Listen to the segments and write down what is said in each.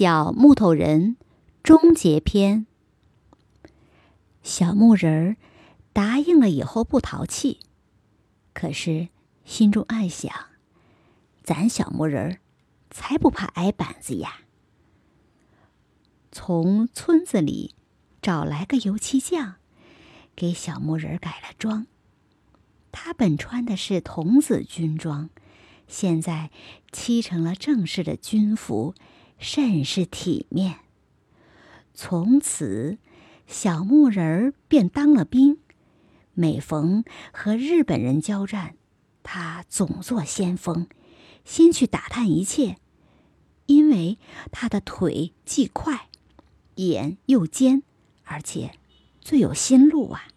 小木头人终结篇。小木人儿答应了以后不淘气，可是心中暗想：咱小木人儿才不怕挨板子呀！从村子里找来个油漆匠，给小木人改了装。他本穿的是童子军装，现在漆成了正式的军服。甚是体面。从此，小木人儿便当了兵。每逢和日本人交战，他总做先锋，先去打探一切。因为他的腿既快，眼又尖，而且最有心路啊。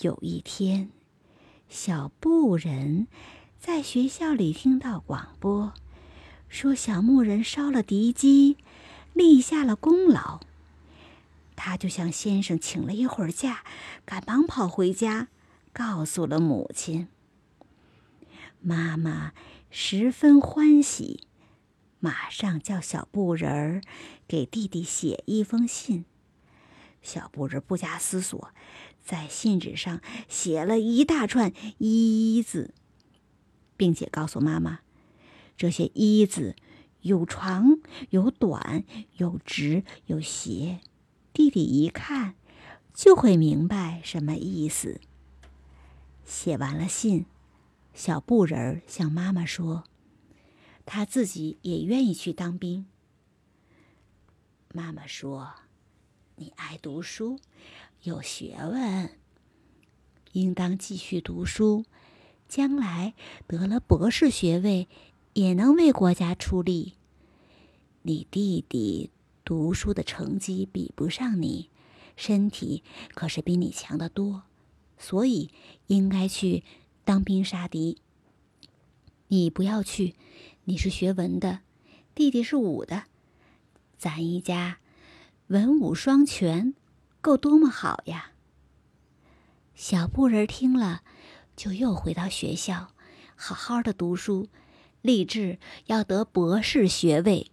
有一天，小布人在学校里听到广播。说小木人烧了敌机，立下了功劳。他就向先生请了一会儿假，赶忙跑回家，告诉了母亲。妈妈十分欢喜，马上叫小布人儿给弟弟写一封信。小布人不假思索，在信纸上写了一大串“一”字，并且告诉妈妈。这些“一”字有长有短，有直有斜，弟弟一看就会明白什么意思。写完了信，小布人儿向妈妈说：“他自己也愿意去当兵。”妈妈说：“你爱读书，有学问，应当继续读书，将来得了博士学位。”也能为国家出力。你弟弟读书的成绩比不上你，身体可是比你强得多，所以应该去当兵杀敌。你不要去，你是学文的，弟弟是武的，咱一家文武双全，够多么好呀！小布人听了，就又回到学校，好好的读书。立志要得博士学位。